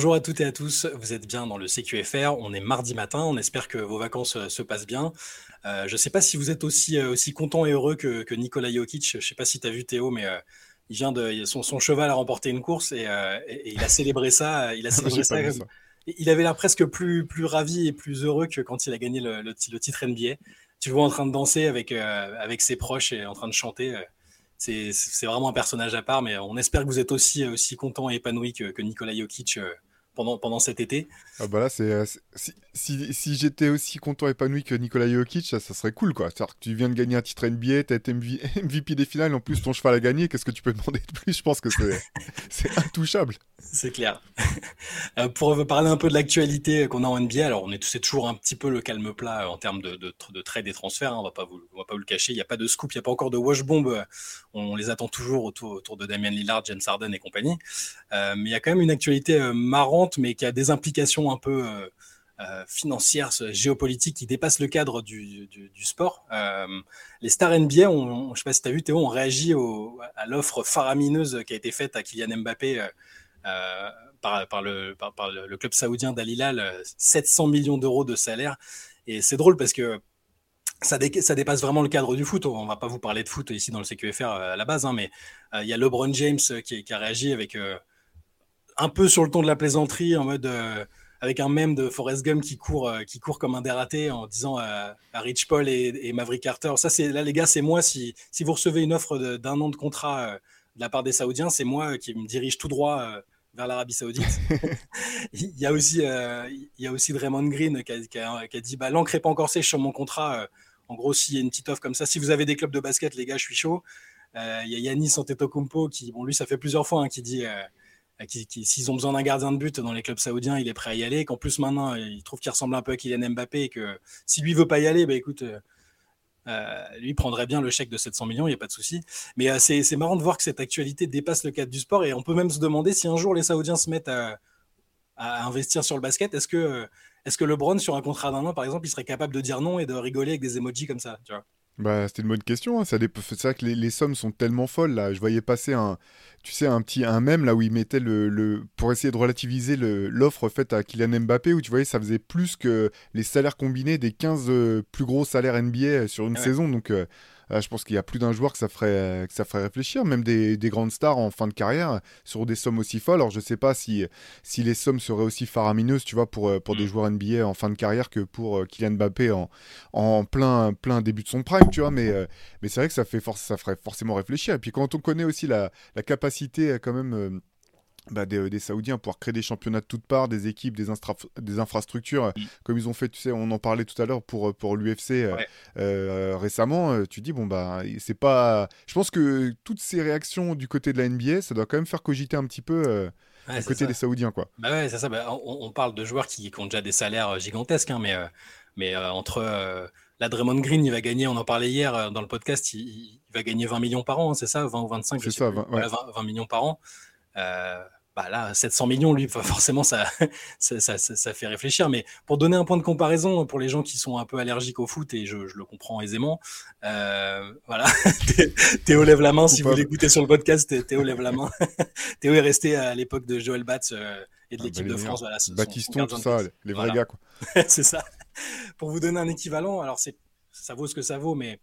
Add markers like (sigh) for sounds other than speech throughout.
Bonjour à toutes et à tous, vous êtes bien dans le CQFR, on est mardi matin, on espère que vos vacances euh, se passent bien. Euh, je ne sais pas si vous êtes aussi, euh, aussi content et heureux que, que Nikola Jokic, je ne sais pas si tu as vu Théo, mais il vient de, son, son, cheval a remporté une course et, il a célébré ça. Il a (laughs) célébré ça, Il avait l'air presque plus, plus ravi et plus heureux que quand il a gagné le, le, titre NBA. Tu le vois en train de danser avec, avec ses proches et en train de chanter c'est vraiment un personnage à part, mais on espère que vous êtes aussi, aussi content et épanoui que, que Nikola Jokic pendant, pendant cet été. Ah bah là, c'est euh, si, si, j'étais aussi content et épanoui que Nikola Jokic, ça, serait cool quoi. C'est-à-dire que tu viens de gagner un titre NBA, tu as été MVP (laughs) des finales, en plus ton cheval a gagné, qu'est-ce que tu peux demander de plus? Je pense que c'est (laughs) intouchable. C'est clair. (laughs) Euh, pour parler un peu de l'actualité qu'on a en NBA, alors on est c'est toujours un petit peu le calme plat euh, en termes de, de, de trade et transferts, hein, on va pas vous, on va pas vous le cacher, il n'y a pas de scoop, il n'y a pas encore de wash bomb, on les attend toujours autour, autour de Damian Lillard, James Harden et compagnie. mais il y a quand même une actualité marrante, mais qui a des implications un peu euh, financière, géopolitique qui dépasse le cadre du, sport. Euh, les stars NBA, on, je ne sais pas si tu as vu Théo, ont réagi à l'offre faramineuse qui a été faite à Kylian Mbappé euh, par, le, club saoudien d'Al Hilal, 700 millions d'euros de salaire. Et c'est drôle parce que ça, dépasse vraiment le cadre du foot. On va pas vous parler de foot ici dans le CQFR à la base, hein, mais il y a LeBron James qui a réagi avec un peu sur le ton de la plaisanterie, en mode avec un mème de Forrest Gump qui court, euh, qui court comme un dératé en disant à, Rich Paul et, Maverick Carter, ça c'est là les gars, c'est moi si, si vous recevez une offre d'un an de contrat euh, de la part des Saoudiens, c'est moi qui me dirige tout droit euh, vers l'Arabie Saoudite. (laughs) il y a aussi il y a aussi Draymond Green qui a, qui a, dit bah l'encre n'est pas encore sèche sur mon contrat. en gros, s'il y a une petite offre comme ça, si vous avez des clubs de basket, les gars, je suis chaud. Il y a Yannis Antetokounmpo qui, bon, lui, ça fait plusieurs fois hein, qui dit euh, s'ils ont besoin d'un gardien de but dans les clubs saoudiens, il est prêt à y aller. Qu'en plus maintenant, il trouve qu'il ressemble un peu à Kylian Mbappé et que si lui veut pas y aller, bah écoute, euh, euh, lui prendrait bien le chèque de 700 millions, il n'y a pas de souci. Mais c'est marrant de voir que cette actualité dépasse le cadre du sport et on peut même se demander si un jour les Saoudiens se mettent à, investir sur le basket, est-ce que, est -ce que LeBron, sur un contrat d'un an, par exemple, il serait capable de dire non et de rigoler avec des emojis comme ça tu vois? Bah, c'était une bonne question. Hein. Ça C'est vrai que les, sommes sont tellement folles là. Je voyais passer un, tu sais, un petit un même là où il mettait le, le pour essayer de relativiser l'offre faite à Kylian Mbappé où tu voyais ça faisait plus que les salaires combinés des 15 euh, plus gros salaires NBA sur une saison. Donc euh, je pense qu'il y a plus d'un joueur que ça ferait, que ça ferait réfléchir, même des, grandes stars en fin de carrière, sur des sommes aussi folles. Alors je sais pas si, si les sommes seraient aussi faramineuses, tu vois, pour, euh, pour des mm. joueurs NBA en fin de carrière que pour euh, Kylian Mbappé en, en plein, plein début de son prime, tu vois, mais, euh, mais c'est vrai que ça, fait ça ferait forcément réfléchir. Et puis quand on connaît aussi la, la capacité quand même bah, des, Saoudiens pour créer des championnats de toutes parts, des équipes, des, des infrastructures, comme ils ont fait, tu sais, on en parlait tout à l'heure pour, pour l'UFC euh, euh, récemment. Euh, tu dis, bon, bah, c'est pas. Je pense que toutes ces réactions du côté de la NBA, ça doit quand même faire cogiter un petit peu. du côté des Saoudiens, quoi. Bah ouais, c'est ça. Bah, on, parle de joueurs qui, ont déjà des salaires gigantesques, hein, mais, mais entre la Draymond Green, il va gagner, on en parlait hier dans le podcast, il, va gagner 20 millions par an, hein, c'est ça 20 ou 25 C'est ça, 20, millions par an. Euh, bah là, 700 millions, lui, forcément, (laughs) ça, ça, fait réfléchir. Mais pour donner un point de comparaison pour les gens qui sont un peu allergiques au foot, et je, le comprends aisément, euh, voilà, (laughs) Théo lève la main si vous l'écoutez sur le podcast. Théo lève la main. (laughs) Théo est resté à l'époque de Joël Batz euh, et de ah, l'équipe bah, de France. Voilà, Baptiston, tout ça, les vrais gars. c'est ça. Pour vous donner un équivalent, alors ça vaut ce que ça vaut, mais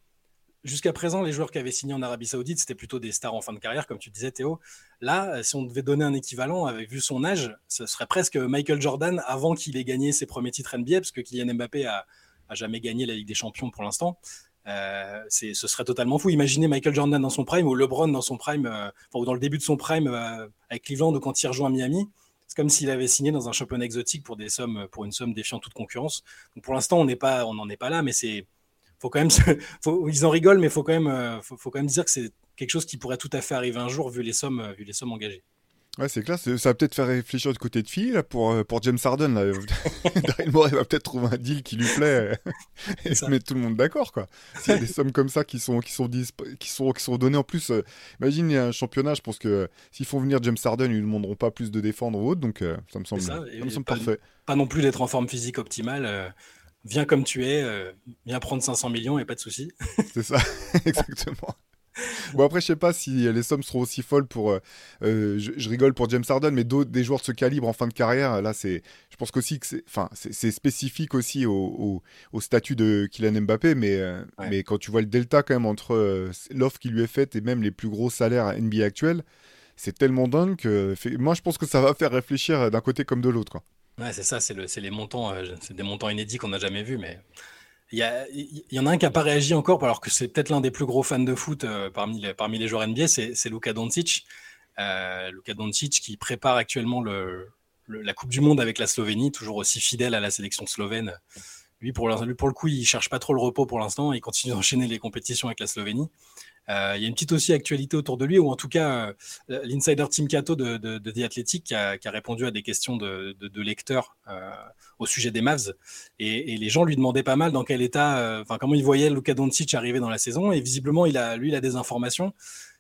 jusqu'à présent, les joueurs qui avaient signé en Arabie Saoudite, c'était plutôt des stars en fin de carrière, comme tu disais, Théo. Là, si on devait donner un équivalent, avec vu son âge, ce serait presque Michael Jordan avant qu'il ait gagné ses premiers titres NBA, parce que Kylian Mbappé a, jamais gagné la Ligue des Champions pour l'instant. Euh, ce serait totalement fou. Imaginez Michael Jordan dans son prime ou LeBron dans son prime, euh, ou dans le début de son prime euh, avec Cleveland ou quand il rejoint Miami. C'est comme s'il avait signé dans un championnat exotique pour des sommes, pour une somme défiant toute concurrence. Donc pour l'instant, on n'est on n'en est pas là, mais c'est faut quand même, (laughs) ils en rigolent, mais faut quand même, euh, faut, faut quand même dire que c'est quelque chose qui pourrait tout à fait arriver un jour vu les sommes, euh, vu les sommes engagées. Ouais, c'est clair. Ça va peut-être faire réfléchir du côté de fille là, pour, euh, pour James Harden. Là. (laughs) (laughs) Daryl Morey va peut-être trouver un deal qui lui plaît et se mettre tout le monde d'accord. quoi. S'il y a des sommes comme ça qui sont, qui sont, qui sont, qui sont données en plus, imagine, il y a un championnat. Je pense que s'ils font venir James Harden, ils ne demanderont pas plus de défendre ou autre. Donc ça me semble, ça, me semble parfait. Pas non plus d'être en forme physique optimale viens comme tu es, euh, viens prendre 500 millions et pas de souci. (laughs) C'est ça, (laughs) exactement. bon, après, je sais pas si les sommes seront aussi folles pour. Euh, euh, je, rigole pour James Harden, mais d'autres des joueurs de ce calibre en fin de carrière, là, c'est. Je pense qu'aussi que c'est. Enfin, c'est spécifique aussi au, au, statut de Kylian Mbappé, mais, euh, mais quand tu vois le delta quand même entre l'offre qui lui est faite et même les plus gros salaires NBA actuels, c'est tellement dingue que. Moi, je pense que ça va faire réfléchir d'un côté comme de l'autre. Ouais, c'est ça, c'est le, montants, c'est des montants inédits qu'on n'a jamais vus, mais il y, en a un qui n'a pas réagi encore, alors que c'est peut-être l'un des plus gros fans de foot euh, parmi, les, joueurs NBA, c'est Luka Doncic. Euh, Luka Doncic qui prépare actuellement le, la Coupe du Monde avec la Slovénie, toujours aussi fidèle à la sélection slovène. Lui, pour, le coup, il cherche pas trop le repos pour l'instant. Il continue (laughs) d'enchaîner les compétitions avec la Slovénie. Euh, il y a une petite aussi actualité autour de lui, ou en tout cas, euh, l'insider Tim Cato de, de, The Athletic qui a, répondu à des questions de, lecteurs euh, au sujet des Mavs. Et, les gens lui demandaient pas mal dans quel état, comment il voyait Luka Doncic arriver dans la saison. Et visiblement, lui, il a des informations.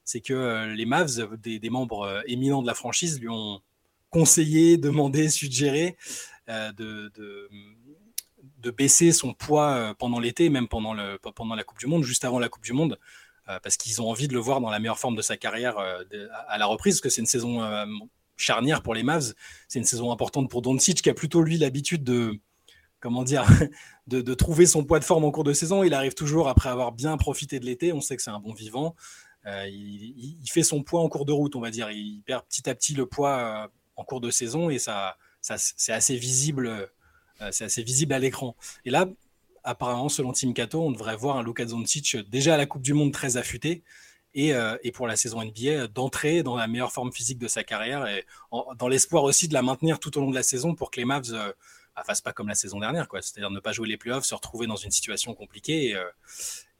C'est que les Mavs, des, membres éminents de la franchise, lui ont conseillé, (laughs) demandé, suggéré de, baisser son poids pendant l'été, même pendant, la Coupe du Monde, juste avant la Coupe du Monde, parce qu'ils ont envie de le voir dans la meilleure forme de sa carrière euh, à la reprise, parce que c'est une saison euh, charnière pour les Mavs. C'est une saison importante pour Doncic, qui a plutôt lui l'habitude de comment dire, (laughs) de, trouver son poids de forme en cours de saison. Il arrive toujours après avoir bien profité de l'été. On sait que c'est un bon vivant. il, fait son poids en cours de route, on va dire. Il perd petit à petit le poids en cours de saison et ça c'est assez visible. c'est assez visible à l'écran. Et là, apparemment, selon Tim Cato, on devrait voir un Luka Doncic déjà à la Coupe du Monde très affûté et, euh, pour la saison NBA d'entrer dans la meilleure forme physique de sa carrière et dans l'espoir aussi de la maintenir tout au long de la saison pour que les Mavs ne euh, bah, fassent pas comme la saison dernière. C'est-à-dire ne pas jouer les playoffs, se retrouver dans une situation compliquée.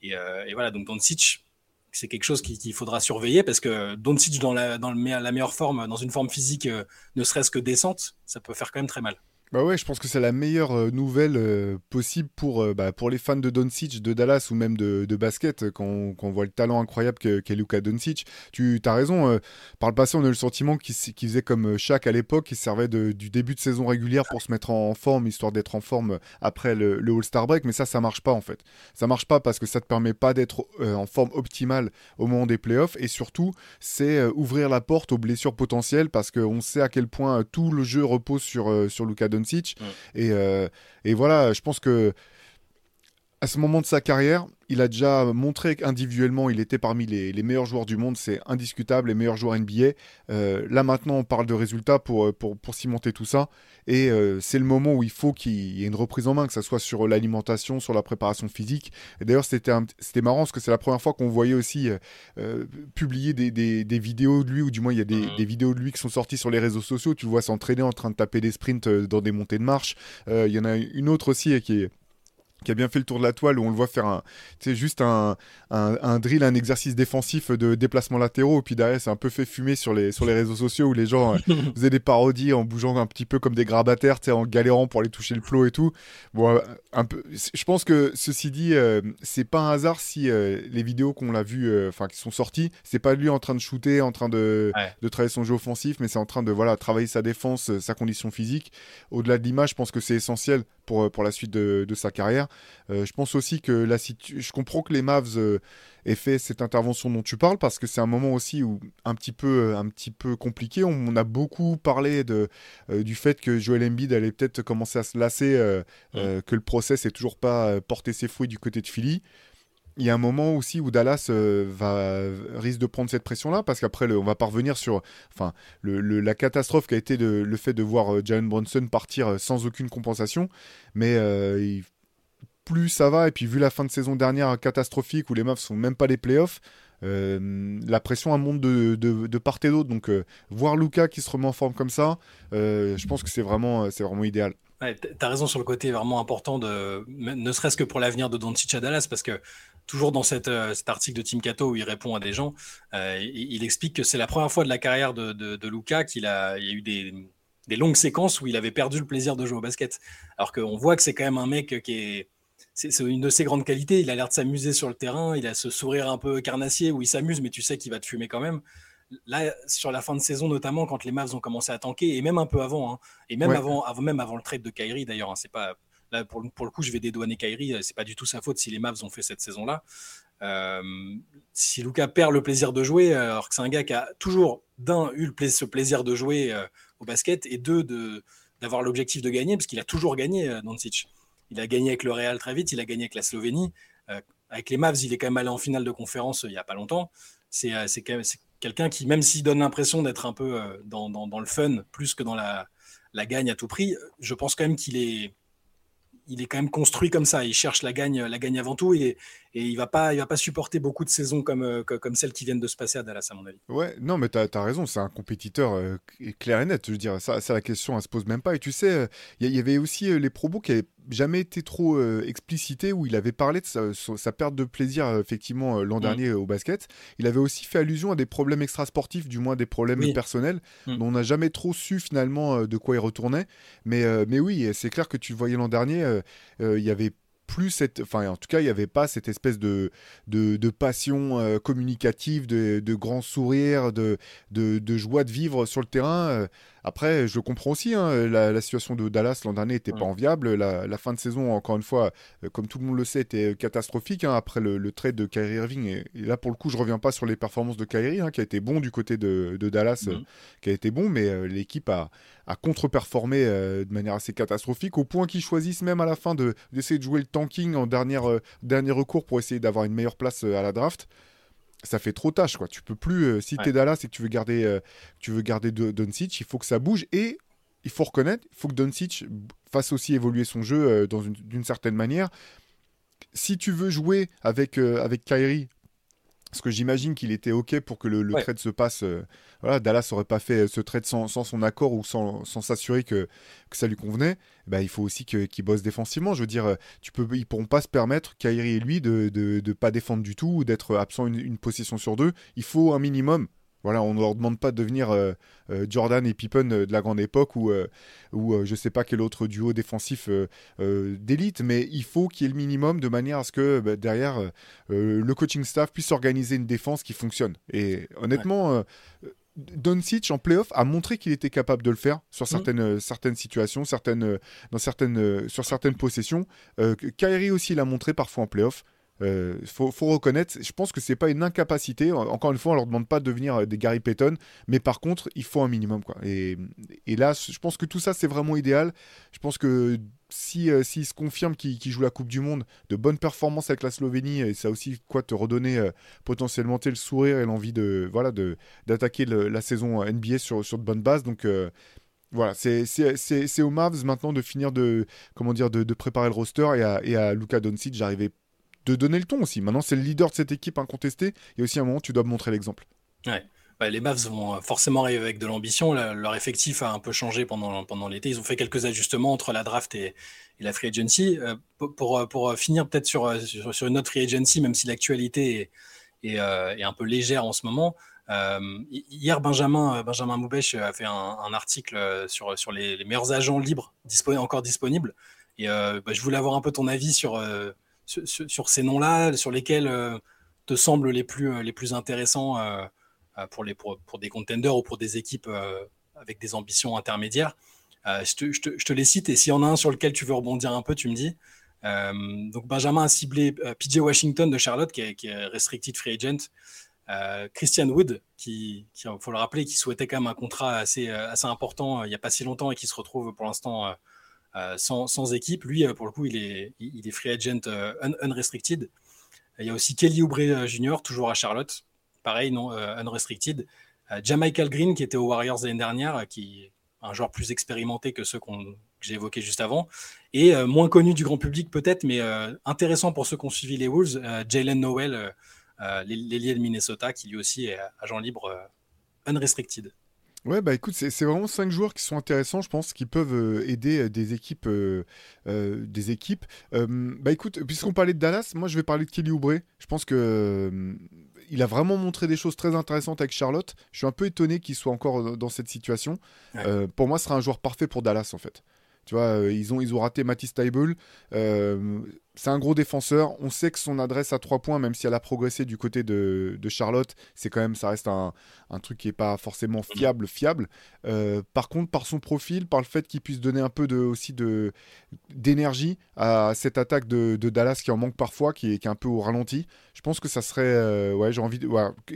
Et, euh, voilà, donc Doncic, c'est quelque chose qu'il faudra surveiller parce que Doncic dans, dans la meilleure forme, dans une forme physique ne serait-ce que décente, ça peut faire quand même très mal. Bah ouais, je pense que c'est la meilleure euh, nouvelle euh, possible pour, euh, bah, pour les fans de Doncic, de Dallas ou même de, basket, quand on, voit le talent incroyable qu'est Luka Doncic. Tu as raison, par le passé, on a eu le sentiment qu'il faisait comme Shaq à l'époque, il servait du début de saison régulière pour se mettre en, forme, histoire d'être en forme après le, le All-Star Break, mais ça, ça marche pas en fait. Ça marche pas parce que ça te permet pas d'être en forme optimale au moment des playoffs, et surtout, c'est ouvrir la porte aux blessures potentielles parce qu'on sait à quel point tout le jeu repose sur, sur Luka Doncic et, euh, et voilà, je pense que à ce moment de sa carrière, il a déjà montré qu'individuellement, il était parmi les, meilleurs joueurs du monde, c'est indiscutable, les meilleurs joueurs NBA. Euh, là maintenant, on parle de résultats pour, euh, pour, pour cimenter tout ça. Et c'est le moment où il faut qu'il y ait une reprise en main, que ce soit sur l'alimentation, sur la préparation physique. Et d'ailleurs, c'était marrant parce que c'est la première fois qu'on voyait aussi publier des, des, des, vidéos de lui, ou du moins il y a des, mmh. des, vidéos de lui qui sont sorties sur les réseaux sociaux. Tu le vois s'entraîner en train de taper des sprints dans des montées de marche. Il y en a une autre aussi qui est qui a bien fait le tour de la toile où on le voit faire un, juste un, un, drill, un exercice défensif de déplacement latéraux. Et puis derrière, c'est un peu fait fumer sur les, sur les réseaux sociaux où les gens euh, (laughs) faisaient des parodies en bougeant un petit peu comme des grabataires, en galérant pour aller toucher le plot et tout. Bon, euh, un peu, je pense que ceci dit, euh, c'est pas un hasard si les vidéos qu'on l'a vu, enfin, qui sont sorties, c'est pas lui en train de shooter, en train de, de travailler son jeu offensif, mais c'est en train de voilà, travailler sa défense, sa condition physique. Au-delà de l'image, je pense que c'est essentiel pour, pour la suite de, de sa carrière. Euh, je pense aussi que la je comprends que les Mavs euh, aient fait cette intervention dont tu parles parce que c'est un moment aussi où un petit peu, un petit peu compliqué. On, a beaucoup parlé de, euh, du fait que Joel Embiid allait peut-être commencer à se lasser, que le process n'est toujours pas porté ses fruits du côté de Philly il y a un moment aussi où Dallas va risque de prendre cette pression-là parce qu'après on va parvenir sur enfin la catastrophe qui a été le fait de voir Jalen Brunson partir sans aucune compensation mais il plus ça va, et puis vu la fin de saison dernière catastrophique où les Mavs sont même pas les playoffs, euh, la pression a monte de, part et d'autre. Donc euh, voir Luca qui se remet en forme comme ça, euh, je pense que c'est vraiment, vraiment idéal. Ouais, T'as raison sur le côté vraiment important de, ne serait-ce que pour l'avenir de Doncic à Dallas, parce que toujours dans cette, cet article de Tim Cato où il répond à des gens, il, explique que c'est la première fois de la carrière de, de, Luca qu'il a, il y a eu des, des longues séquences où il avait perdu le plaisir de jouer au basket. Alors qu'on voit que c'est quand même un mec qui est c'est une de ses grandes qualités. Il a l'air de s'amuser sur le terrain. Il a ce sourire un peu carnassier où il s'amuse, mais tu sais qu'il va te fumer quand même. Là, sur la fin de saison, notamment quand les Mavs ont commencé à tanker, et même un peu avant, hein, et même, avant, avant, même avant le trade de Kyrie d'ailleurs, hein, c'est pas là pour, pour, le coup, je vais dédouaner Kyrie, c'est pas du tout sa faute si les Mavs ont fait cette saison-là. si Lucas perd le plaisir de jouer, alors que c'est un gars qui a toujours d'un eu le ce plaisir de jouer au basket et deux de d'avoir l'objectif de gagner parce qu'il a toujours gagné Doncic. Il a gagné avec le Real très vite, il a gagné avec la Slovénie. avec les Mavs, il est quand même allé en finale de conférence il n'y a pas longtemps. C'est quelqu'un qui, même s'il donne l'impression d'être un peu dans, dans, le fun plus que dans la, la gagne à tout prix, je pense quand même qu'il est, il est quand même construit comme ça. Il cherche la gagne, la gagne avant tout et, et il va pas, il va pas supporter beaucoup de saisons comme, euh, comme celles qui viennent de se passer à Dallas, à mon avis. Ouais, non, mais tu as, raison, c'est un compétiteur euh, clair et net. Je veux dire, ça, ça, la question, elle se pose même pas. Et tu sais, euh, il y, avait aussi les probos qui avaient jamais été trop explicités où il avait parlé de sa, perte de plaisir, effectivement, l'an mm. dernier au basket. Il avait aussi fait allusion à des problèmes extrasportifs, du moins des problèmes personnels, mm. dont on n'a jamais trop su finalement de quoi il retournait. Mais, mais oui, c'est clair que tu le voyais l'an dernier, il y avait plus cette, enfin en tout cas il n'y avait pas cette espèce de, de, passion euh, communicative, de, de grand sourire, de, de, joie de vivre sur le terrain. Euh, après, je comprends aussi, hein, la, situation de Dallas l'an dernier n'était pas enviable. La, fin de saison, encore une fois, euh, comme tout le monde le sait, était catastrophique hein, après le, trade de Kyrie Irving. Et, là, pour le coup, je reviens pas sur les performances de Kyrie, hein, qui a été bon du côté de, Dallas, mhm. qui a été bon, mais l'équipe a, a contre-performé de manière assez catastrophique, au point qu'ils choisissent même à la fin d'essayer de, jouer le tanking en dernière, dernier recours pour essayer d'avoir une meilleure place à la draft ça fait trop tâche quoi. Tu peux plus euh, si tu es Dallas et que tu veux garder euh, tu veux garder Doncic, il faut que ça bouge et il faut reconnaître, il faut que Doncic fasse aussi évoluer son jeu euh, dans d'une certaine manière. Si tu veux jouer avec avec Kyrie parce que j'imagine qu'il était OK pour que le, trade se passe. voilà, Dallas n'aurait pas fait ce trade sans, son accord ou sans s'assurer que, que, ça lui convenait. Bah, il faut aussi qu'il bosse défensivement. Je veux dire, tu peux, ils pourront pas se permettre, Kyrie et lui, de ne pas défendre du tout ou d'être absent une, une, possession sur deux. Il faut un minimum. Voilà, on ne leur demande pas de devenir euh, euh, Jordan et Pippen euh, de la grande époque ou, ou je ne sais pas quel autre duo défensif d'élite, mais il faut qu'il y ait le minimum de manière à ce que bah, derrière le coaching staff puisse organiser une défense qui fonctionne. Et honnêtement, Doncic en playoff a montré qu'il était capable de le faire sur mm. certaines, certaines situations, certaines, dans certaines, sur certaines possessions. Kyrie aussi l'a montré parfois en playoff. Euh, faut, reconnaître, je pense que c'est pas une incapacité. Encore une fois, on leur demande pas de devenir euh, des Gary Payton, mais par contre, il faut un minimum. Quoi. Et, là, je pense que tout ça, c'est vraiment idéal. Je pense que si euh, s'il se confirme qu'il joue la Coupe du Monde, de bonnes performances avec la Slovénie, et ça aussi quoi te redonner potentiellement le sourire et l'envie de voilà d'attaquer la saison NBA sur, sur de bonnes bases. Donc voilà, c'est aux Mavs maintenant de finir de comment dire de, préparer le roster et à, et à Luka Doncic, j'arrivais de donner le ton aussi. Maintenant, c'est le leader de cette équipe incontesté. Et aussi, à un moment, tu dois montrer l'exemple. Ouais. les Mavs vont forcément arriver avec de l'ambition. Leur effectif a un peu changé pendant, pendant l'été. Ils ont fait quelques ajustements entre la draft et, la free agency. Euh, pour, pour, finir peut-être sur, sur, une autre free agency, même si l'actualité est, euh, est, un peu légère en ce moment. Euh, hier, Benjamin, Benjamin Moubèche a fait un, article sur, sur les, meilleurs agents libres encore disponibles. Et bah, je voulais avoir un peu ton avis sur sur, ces noms-là, sur lesquels euh, te semblent les plus, euh, les plus intéressants euh, pour, les, pour, des contenders ou pour des équipes avec des ambitions intermédiaires. Je te, je, te, les cite et s'il y en a un sur lequel tu veux rebondir un peu, tu me dis. donc Benjamin a ciblé PJ Washington de Charlotte, qui est, restricted free agent. Christian Wood, qui, il faut le rappeler, qui souhaitait quand même un contrat assez, assez important il n'y a pas si longtemps et qui se retrouve pour l'instant euh, sans, équipe. Lui, euh, pour le coup, il est, il est free agent euh, unrestricted. Il y a aussi Kelly Oubre Jr., toujours à Charlotte. Pareil, non, unrestricted. Jamichael Green, qui était aux Warriors l'année dernière, qui est un joueur plus expérimenté que ceux qu'on, que j'ai évoqués juste avant, et moins connu du grand public peut-être, mais intéressant pour ceux qui ont suivi les Wolves, Jalen Noel, l'ailier de Minnesota, qui lui aussi est agent libre unrestricted. Ouais, bah écoute, c'est vraiment cinq joueurs qui sont intéressants, je pense, qui peuvent euh, aider euh, des équipes. Euh, des équipes. bah écoute, puisqu'on parlait de Dallas, moi je vais parler de Kelly Oubre. Je pense que il a vraiment montré des choses très intéressantes avec Charlotte. Je suis un peu étonné qu'il soit encore dans cette situation. pour moi, ce sera un joueur parfait pour Dallas, en fait. Tu vois, ils, ont, ils ont raté Matisse Taibel c'est un gros défenseur. On sait que son adresse à 3 points, même si elle a progressé du côté de, Charlotte, c'est quand même, ça reste un, truc qui n'est pas forcément mm. fiable, fiable. Euh, par contre, par son profil, par le fait qu'il puisse donner un peu de, aussi de, d'énergie à cette attaque de, Dallas qui en manque parfois, qui est, qui est un peu au ralenti, je pense que ça serait. Euh, ouais, j'ai envie de.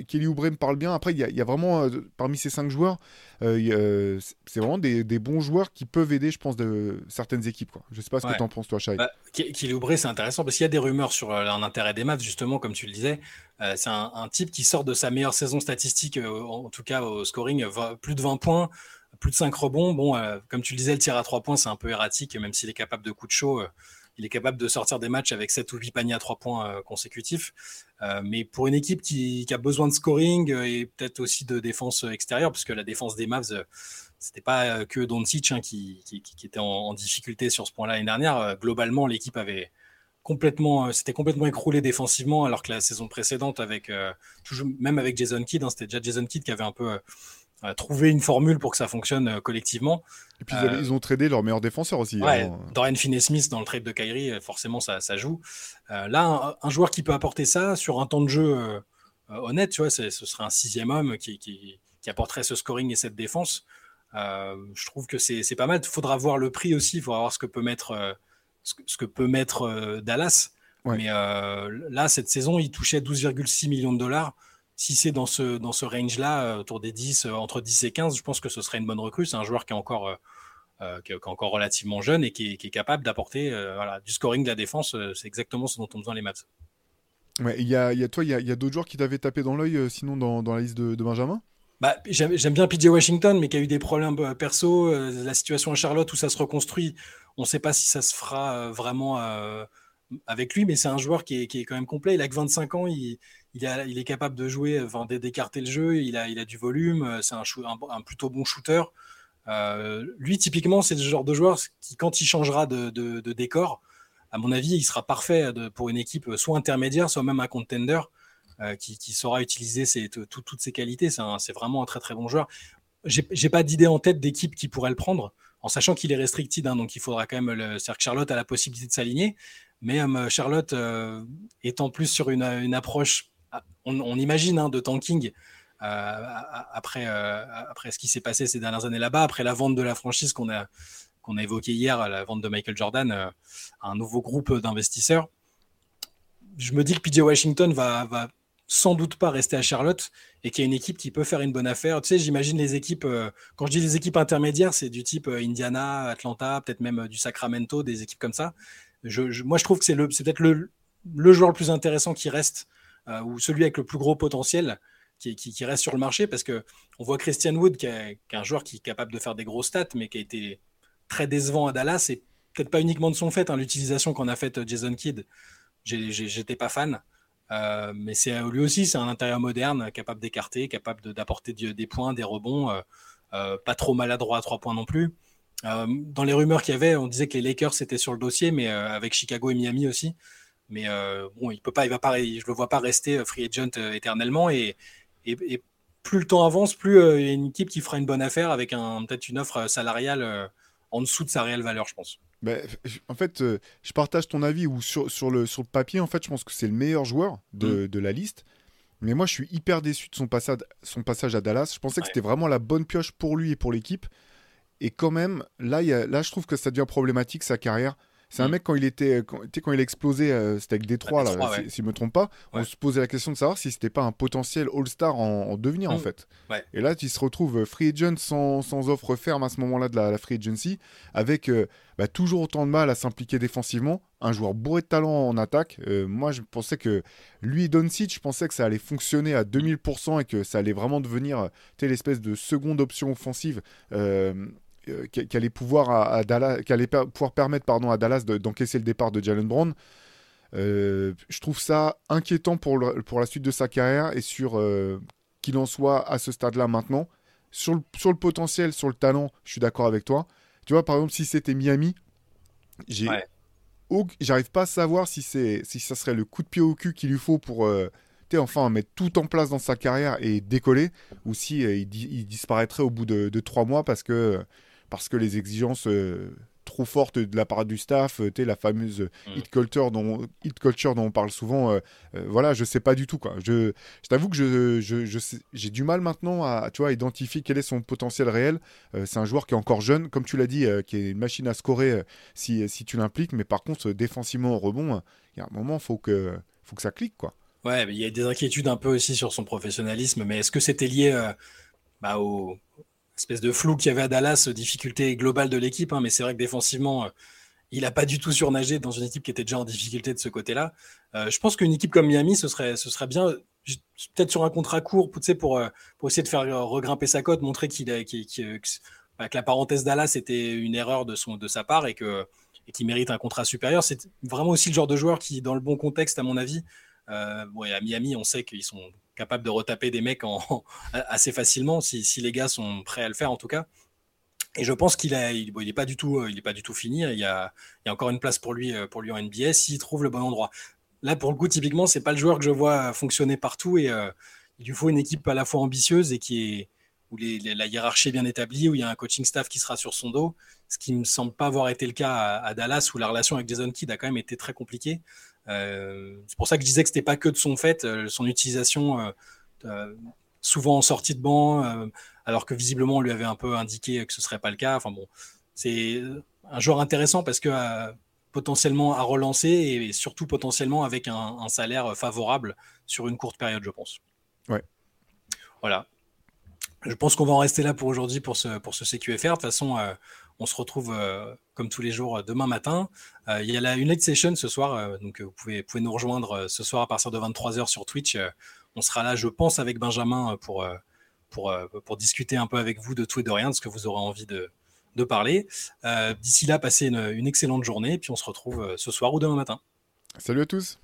Kelly Oubre me parle bien. Après, il y, a vraiment, euh, parmi ces 5 joueurs, c'est vraiment des, bons joueurs qui peuvent aider, je pense, de certaines équipes. Quoi. Je sais pas ce que tu en penses, toi, Shai. Bah, Kelly Oubre, c'est intéressant parce qu'il y a des rumeurs sur euh, un intérêt des maths, justement, comme tu le disais. Euh, c'est un, type qui sort de sa meilleure saison statistique, euh, en tout cas au scoring, plus de 20 points, plus de 5 rebonds. Bon, comme tu le disais, le tir à 3 points, c'est un peu erratique, même s'il est capable de coups de chaud. il est capable de sortir des matchs avec 7 ou 8 paniers à 3 points consécutifs. mais pour une équipe qui, a besoin de scoring et peut-être aussi de défense extérieure, puisque la défense des Mavs c'était pas que Doncic hein, qui, était en, difficulté sur ce point-là l'année dernière. Globalement, l'équipe avait complètement, euh, c'était complètement écroulé défensivement, alors que la saison précédente, avec euh, toujours, même avec Jason Kidd, hein, c'était déjà Jason Kidd qui avait un peu euh, trouvé une formule pour que ça fonctionne collectivement. Et puis ils ont tradé leur meilleur défenseur aussi. Ouais, hein. Dorian Finney-Smith dans le trade de Kyrie, forcément ça, ça joue. là, un, joueur qui peut apporter ça sur un temps de jeu honnête, tu vois, ce serait un sixième homme qui, qui, qui, apporterait ce scoring et cette défense. je trouve que c'est pas mal. Il faudra voir le prix aussi, il faudra voir ce que peut mettre ce que, peut mettre euh, Dallas. Mais euh, là, cette saison, il touchait 12,6 millions de dollars. Si c'est dans ce, dans ce range-là, euh, autour des 10, entre 10 et 15, je pense que ce serait une bonne recrue. C'est un joueur qui est encore, qui est encore relativement jeune et qui est, capable d'apporter voilà, du scoring de la défense. c'est exactement ce dont ont besoin les Mavs. Ouais, il y a, y a, toi, il y a, y a d'autres joueurs qui t'avaient tapé dans l'œil, sinon dans, dans, la liste de, de Benjamin? Bah, J'aime bien PJ Washington, mais qui a eu des problèmes perso. la situation à Charlotte où ça se reconstruit, on ne sait pas si ça se fera euh, vraiment euh, avec lui, mais c'est un joueur qui est, quand même complet. Il a que 25 ans, il, est capable de jouer, d'écarter le jeu, il a, du volume, euh, c'est un, plutôt bon shooter. lui, typiquement, c'est le genre de joueur qui, quand il changera de, décor, à mon avis, il sera parfait pour une équipe soit intermédiaire, soit même un contender qui, saura utiliser toutes ses qualités. C'est vraiment un très très bon joueur. J'ai pas d'idée en tête d'équipe qui pourrait le prendre en sachant qu'il est restricted, hein, donc il faudra quand même le. cest que Charlotte a la possibilité de s'aligner, mais euh, Charlotte euh, étant plus sur une, approche, ah, on, imagine, hein, de tanking. Euh, après, après ce qui s'est passé ces dernières années là-bas, après la vente de la franchise qu'on a, qu'on a évoquée hier, la vente de Michael Jordan à un nouveau groupe d'investisseurs, je me dis que PJ Washington va sans doute pas rester à Charlotte et qu'il y a une équipe qui peut faire une bonne affaire. Tu sais, j'imagine les équipes, euh, quand je dis les équipes intermédiaires, c'est du type euh, Indiana, Atlanta, peut-être même euh, du Sacramento, des équipes comme ça. Je, moi, je trouve que c'est, peut-être le, le, joueur le plus intéressant qui reste, ou celui avec le plus gros potentiel qui, qui, reste sur le marché, parce que on voit Christian Wood, qui est, un joueur qui est capable de faire des gros stats, mais qui a été très décevant à Dallas, et peut-être pas uniquement de son fait, hein, l'utilisation qu'on a faite Jason Kidd, j'étais pas fan. Euh, mais c'est lui aussi, c'est un intérieur moderne, capable d'écarter, capable d'apporter des points, des rebonds, euh, euh, pas trop maladroit à trois points non plus. dans les rumeurs qu'il y avait, on disait que les Lakers étaient sur le dossier, mais avec Chicago et Miami aussi. Mais bon, il peut pas, il va pas, je le vois pas rester free agent éternellement. Et, plus le temps avance, plus il y a une équipe qui fera une bonne affaire avec peut-être une offre salariale en dessous de sa réelle valeur, je pense. Ben, en fait, euh, je partage ton avis ou sur, sur, le, sur le papier, en fait, je pense que c'est le meilleur joueur de, mm. de, la liste. Mais moi, je suis hyper déçu de son passage, son passage à Dallas. Je pensais que c'était vraiment la bonne pioche pour lui et pour l'équipe. Et quand même, là, y a, là, je trouve que ça devient problématique sa carrière. C'est un mm. mec, quand il était, quand, quand il a explosé, euh, c'était avec Détroit, là, si, je me trompe pas, on se posait la question de savoir si c'était pas un potentiel All-Star en, devenir, en mm. fait. Et là, tu se retrouves euh, free agent sans, sans, offre ferme à ce moment-là de la, free agency, avec euh, bah, toujours autant de mal à s'impliquer défensivement, un joueur bourré de talent en attaque. moi, je pensais que lui, Doncic, je pensais que ça allait fonctionner à 2000% et que ça allait vraiment devenir l'espèce de seconde option offensive euh, qui, allait pouvoir à, Dallas, qui allait pouvoir permettre pardon à Dallas d'encaisser le départ de Jalen Brown. Euh, je trouve ça inquiétant pour, pour la suite de sa carrière et sur euh, qu'il en soit à ce stade-là maintenant. Sur le, sur le potentiel, sur le talent, je suis d'accord avec toi. Tu vois, par exemple, si c'était Miami, j'ai j'arrive pas à savoir si c'est si ça serait le coup de pied au cul qu'il lui faut pour enfin mettre tout en place dans sa carrière et décoller, ou si il, disparaîtrait au bout de, de trois mois parce que parce que les exigences euh, trop forte de la part du staff, euh, tu la fameuse mm. hit culture dont hit culture dont on parle souvent. voilà, je sais pas du tout quoi. Je, je t'avoue que je, je, j'ai du mal maintenant à tu vois identifier quel est son potentiel réel. c'est un joueur qui est encore jeune, comme tu l'as dit, qui est une machine à scorer si, si tu l'impliques, mais par contre défensivement au rebond, il y a un moment faut que faut que ça clique quoi. Ouais, il y a des inquiétudes un peu aussi sur son professionnalisme, mais est-ce que c'était lié bah, au espèce de flou qu'il y avait à Dallas, difficulté globale de l'équipe, hein, mais c'est vrai que défensivement, euh, il n'a pas du tout surnagé dans une équipe qui était déjà en difficulté de ce côté-là. Euh, je pense qu'une équipe comme Miami, ce serait, ce serait bien, peut-être sur un contrat court, pour, euh, pour essayer de faire regrimper sa cote, montrer qu'il bah, que la parenthèse Dallas était une erreur de, son, de sa part et que et qui mérite un contrat supérieur. C'est vraiment aussi le genre de joueur qui, dans le bon contexte, à mon avis, euh, à Miami, on sait qu'ils sont capables de retaper des mecs en, (laughs) assez facilement, si, les gars sont prêts à le faire en tout cas. Et je pense qu'il n'est est pas du tout, il est pas du tout fini. Il y, a, il y a encore une place pour lui, pour lui en NBA s'il trouve le bon endroit. Là, pour le coup, typiquement, c'est pas le joueur que je vois fonctionner partout et euh, il lui faut une équipe à la fois ambitieuse et qui est où la hiérarchie est bien établie, où il y a un coaching staff qui sera sur son dos, ce qui me semble pas avoir été le cas à, à Dallas, où la relation avec Jason Kidd a quand même été très compliquée. Euh, c'est pour ça que je disais que c'était pas que de son fait, euh, son utilisation euh, souvent en sortie de banc, alors que visiblement on lui avait un peu indiqué que ce serait pas le cas. Enfin bon, c'est un joueur intéressant parce que potentiellement à relancer et surtout potentiellement avec un, salaire favorable sur une courte période, je pense. Ouais. Voilà. Je pense qu'on va en rester là pour aujourd'hui pour ce, pour ce CQFR. De toute façon, on se retrouve euh, comme tous les jours demain matin. Euh, il y a la United Session ce soir, euh, donc vous pouvez, pouvez, nous rejoindre ce soir à partir de 23h sur Twitch. on sera là, je pense, avec Benjamin pour, pour, discuter un peu avec vous de tout et de rien, de ce que vous aurez envie de, de parler. D'ici là, passez une, une excellente journée, puis on se retrouve ce soir ou demain matin. Salut à tous